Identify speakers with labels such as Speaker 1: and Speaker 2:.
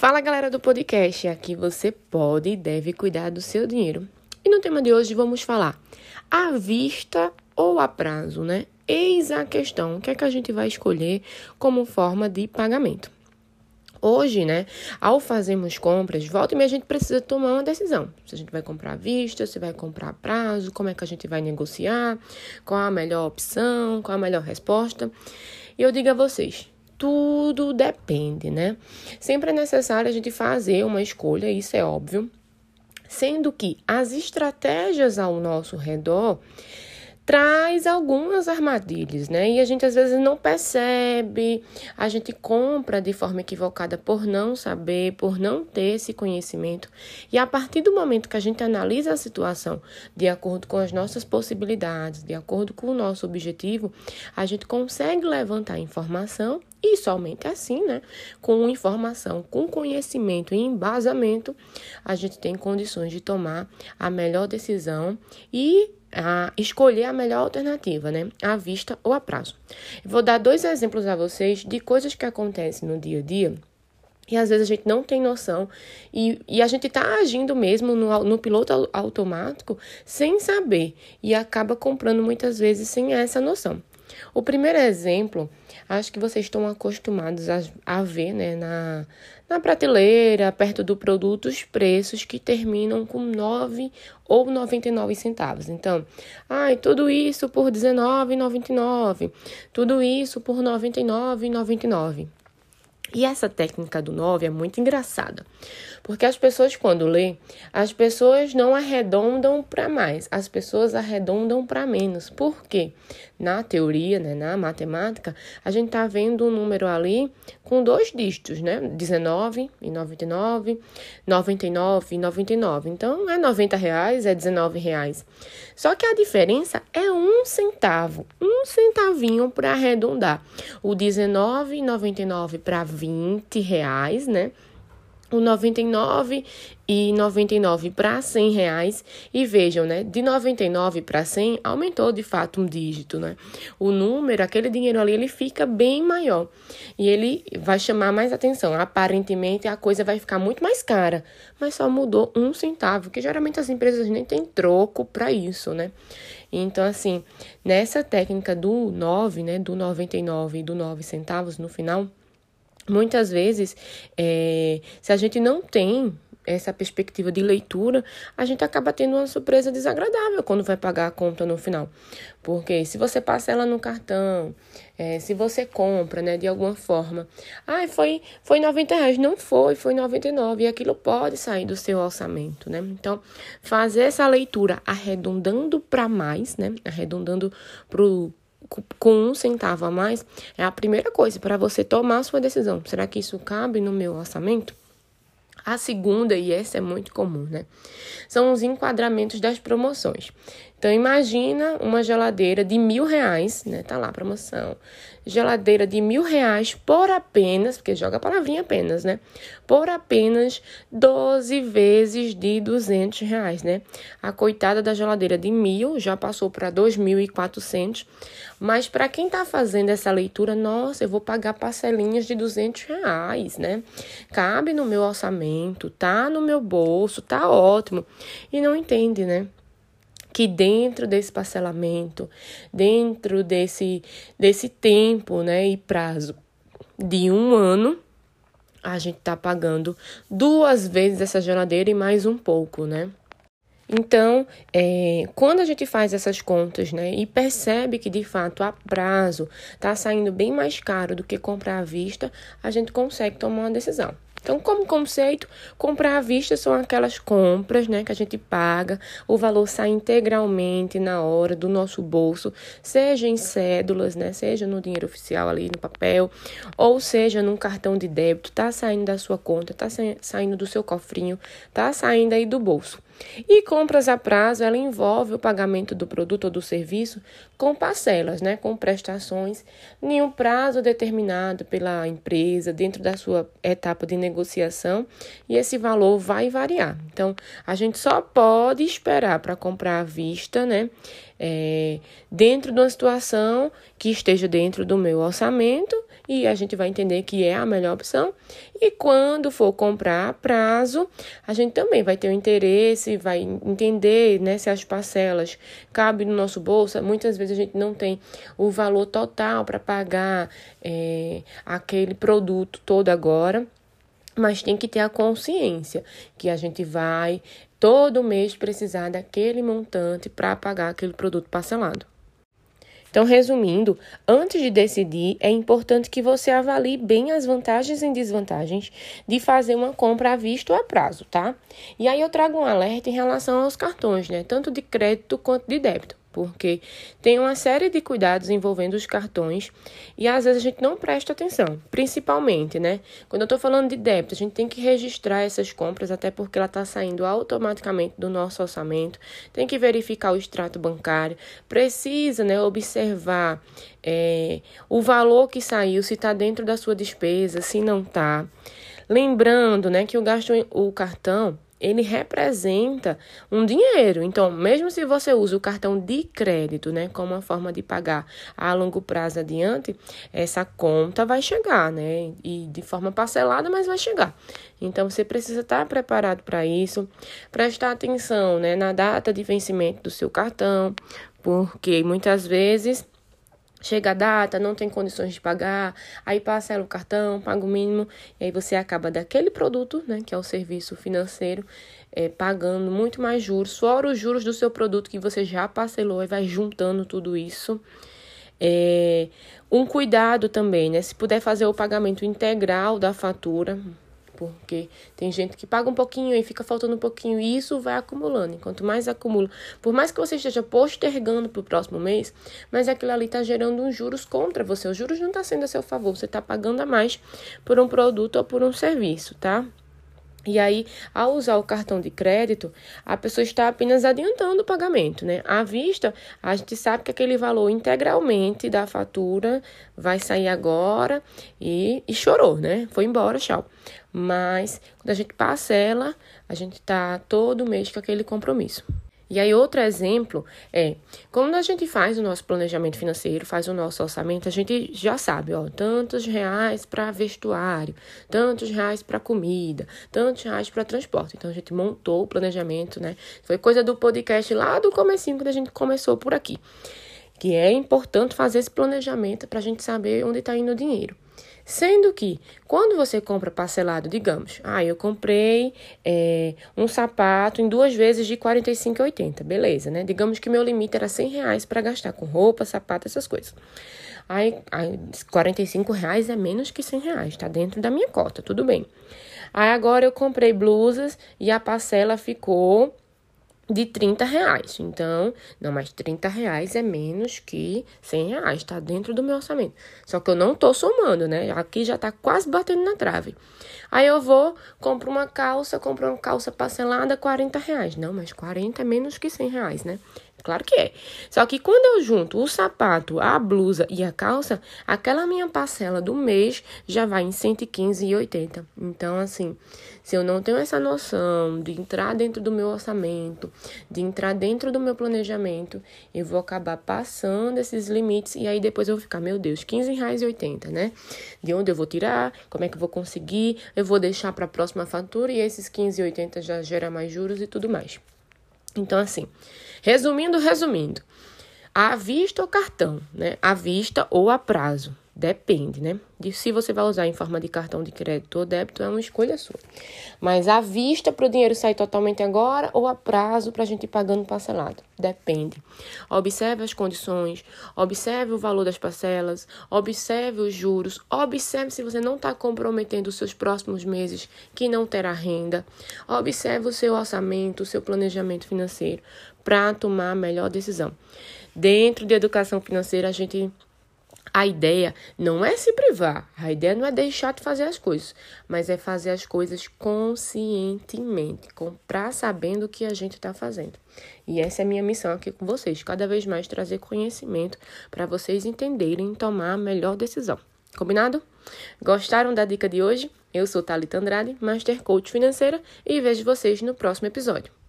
Speaker 1: Fala galera do podcast, aqui você pode e deve cuidar do seu dinheiro. E no tema de hoje vamos falar à vista ou a prazo, né? Eis a questão, o que é que a gente vai escolher como forma de pagamento. Hoje, né, ao fazermos compras, volta e meia a gente precisa tomar uma decisão. Se a gente vai comprar à vista, se vai comprar a prazo, como é que a gente vai negociar, qual a melhor opção, qual a melhor resposta. E eu digo a vocês, tudo depende, né? Sempre é necessário a gente fazer uma escolha, isso é óbvio, sendo que as estratégias ao nosso redor traz algumas armadilhas, né? E a gente às vezes não percebe, a gente compra de forma equivocada por não saber, por não ter esse conhecimento. E a partir do momento que a gente analisa a situação de acordo com as nossas possibilidades, de acordo com o nosso objetivo, a gente consegue levantar informação e somente assim, né, com informação, com conhecimento e embasamento, a gente tem condições de tomar a melhor decisão e a escolher a melhor alternativa, né? À vista ou a prazo. vou dar dois exemplos a vocês de coisas que acontecem no dia a dia e às vezes a gente não tem noção e, e a gente está agindo mesmo no, no piloto automático sem saber e acaba comprando muitas vezes sem essa noção. O primeiro exemplo, acho que vocês estão acostumados a, a ver né, na, na prateleira, perto do produto, os preços que terminam com 9 ou 99 centavos. Então, ai, tudo isso por R$19,99, tudo isso por R$ 99,99. E essa técnica do 9 é muito engraçada, porque as pessoas, quando lê, as pessoas não arredondam para mais, as pessoas arredondam para menos. Por quê? Na teoria, né, na matemática, a gente está vendo um número ali com dois dígitos, né? 19 e 99, 99 e 99. Então, é 90 reais, é 19 reais. Só que a diferença é um centavo, um centavinho para arredondar. O 19,99 para 20 reais, né? o 99 e 99 para 100 reais e vejam, né, de 99 para 100 aumentou de fato um dígito, né? O número, aquele dinheiro ali, ele fica bem maior e ele vai chamar mais atenção. Aparentemente a coisa vai ficar muito mais cara, mas só mudou um centavo, que geralmente as empresas nem têm troco para isso, né? Então, assim, nessa técnica do 9, né, do 99 e do 9 centavos no final, Muitas vezes, é, se a gente não tem essa perspectiva de leitura, a gente acaba tendo uma surpresa desagradável quando vai pagar a conta no final. Porque se você passa ela no cartão, é, se você compra, né, de alguma forma, ah, foi, foi 90 reais. Não foi, foi 99. E aquilo pode sair do seu orçamento, né? Então, fazer essa leitura arredondando para mais, né? Arredondando pro com um centavo a mais é a primeira coisa para você tomar sua decisão. Será que isso cabe no meu orçamento? A segunda, e essa é muito comum, né? São os enquadramentos das promoções. Então, imagina uma geladeira de mil reais, né? Tá lá a promoção. Geladeira de mil reais por apenas, porque joga a palavrinha apenas, né? Por apenas 12 vezes de 200 reais, né? A coitada da geladeira de mil já passou para 2.400. Mas para quem tá fazendo essa leitura, nossa, eu vou pagar parcelinhas de 200 reais, né? Cabe no meu orçamento, tá no meu bolso, tá ótimo. E não entende, né? Que dentro desse parcelamento, dentro desse, desse tempo né, e prazo de um ano, a gente está pagando duas vezes essa geladeira e mais um pouco, né? Então, é, quando a gente faz essas contas, né, e percebe que de fato a prazo está saindo bem mais caro do que comprar à vista, a gente consegue tomar uma decisão. Então, como conceito, comprar à vista são aquelas compras, né, que a gente paga, o valor sai integralmente na hora do nosso bolso, seja em cédulas, né, seja no dinheiro oficial ali no papel, ou seja num cartão de débito, tá saindo da sua conta, tá saindo do seu cofrinho, tá saindo aí do bolso. E compras a prazo, ela envolve o pagamento do produto ou do serviço com parcelas, né, com prestações, em um prazo determinado pela empresa dentro da sua etapa de negociação e esse valor vai variar. Então, a gente só pode esperar para comprar à vista, né? É, dentro de uma situação que esteja dentro do meu orçamento e a gente vai entender que é a melhor opção. E quando for comprar a prazo, a gente também vai ter o interesse, vai entender né, se as parcelas cabem no nosso bolso. Muitas vezes a gente não tem o valor total para pagar é, aquele produto todo agora mas tem que ter a consciência que a gente vai todo mês precisar daquele montante para pagar aquele produto parcelado. Então, resumindo, antes de decidir, é importante que você avalie bem as vantagens e desvantagens de fazer uma compra à vista ou a prazo, tá? E aí eu trago um alerta em relação aos cartões, né? Tanto de crédito quanto de débito porque tem uma série de cuidados envolvendo os cartões e às vezes a gente não presta atenção, principalmente, né? Quando eu estou falando de débito, a gente tem que registrar essas compras, até porque ela está saindo automaticamente do nosso orçamento, tem que verificar o extrato bancário, precisa, né, observar é, o valor que saiu, se está dentro da sua despesa, se não está. Lembrando, né, que o gasto, o cartão ele representa um dinheiro. Então, mesmo se você usa o cartão de crédito, né, como uma forma de pagar a longo prazo adiante, essa conta vai chegar, né, e de forma parcelada, mas vai chegar. Então, você precisa estar preparado para isso, prestar atenção, né, na data de vencimento do seu cartão, porque muitas vezes Chega a data, não tem condições de pagar, aí parcela o cartão, paga o mínimo, e aí você acaba daquele produto, né, que é o serviço financeiro, é, pagando muito mais juros, fora os juros do seu produto que você já parcelou e vai juntando tudo isso. É, um cuidado também, né? Se puder fazer o pagamento integral da fatura, porque tem gente que paga um pouquinho e fica faltando um pouquinho e isso vai acumulando. Enquanto mais acumula, por mais que você esteja postergando para o próximo mês, mas aquilo ali está gerando uns juros contra você. Os juros não está sendo a seu favor, você está pagando a mais por um produto ou por um serviço, tá? E aí, ao usar o cartão de crédito, a pessoa está apenas adiantando o pagamento, né? À vista, a gente sabe que aquele valor integralmente da fatura vai sair agora e, e chorou, né? Foi embora, tchau. Mas, quando a gente parcela, a gente tá todo mês com aquele compromisso. E aí, outro exemplo é, quando a gente faz o nosso planejamento financeiro, faz o nosso orçamento, a gente já sabe, ó, tantos reais para vestuário, tantos reais para comida, tantos reais para transporte. Então, a gente montou o planejamento, né? Foi coisa do podcast lá do comecinho, quando a gente começou por aqui. Que é importante fazer esse planejamento para a gente saber onde está indo o dinheiro. Sendo que, quando você compra parcelado, digamos, ah, eu comprei é, um sapato em duas vezes de R$ 45,80, beleza, né? Digamos que meu limite era 100 reais para gastar com roupa, sapato, essas coisas. Aí, aí 45 reais é menos que 100 reais, tá dentro da minha cota, tudo bem. Aí agora eu comprei blusas e a parcela ficou de 30 reais. Então, não, mas 30 reais é menos que 100 reais, tá dentro do meu orçamento. Só que eu não tô somando, né? Aqui já tá quase batendo na trave. Aí eu vou, compro uma calça, compro uma calça parcelada, 40 reais. Não, mas 40 é menos que 100 reais, né? Claro que é. Só que quando eu junto o sapato, a blusa e a calça, aquela minha parcela do mês já vai em 115,80. Então, assim, se eu não tenho essa noção de entrar dentro do meu orçamento, de entrar dentro do meu planejamento, eu vou acabar passando esses limites e aí depois eu vou ficar, meu Deus, R$15,80, né? De onde eu vou tirar? Como é que eu vou conseguir? Eu vou deixar para a próxima fatura e esses R$15,80 já gera mais juros e tudo mais. Então, assim, resumindo, resumindo, à vista ou cartão, né? À vista ou a prazo. Depende, né? De se você vai usar em forma de cartão de crédito ou débito, é uma escolha sua. Mas à vista para o dinheiro sair totalmente agora ou a prazo para a gente ir pagando parcelado? Depende. Observe as condições, observe o valor das parcelas, observe os juros, observe se você não está comprometendo os seus próximos meses que não terá renda. Observe o seu orçamento, o seu planejamento financeiro para tomar a melhor decisão. Dentro de educação financeira, a gente a ideia não é se privar, a ideia não é deixar de fazer as coisas, mas é fazer as coisas conscientemente, comprar sabendo o que a gente está fazendo. E essa é a minha missão aqui com vocês, cada vez mais trazer conhecimento para vocês entenderem e tomar a melhor decisão. Combinado? Gostaram da dica de hoje? Eu sou Thalita Andrade, Master Coach Financeira, e vejo vocês no próximo episódio.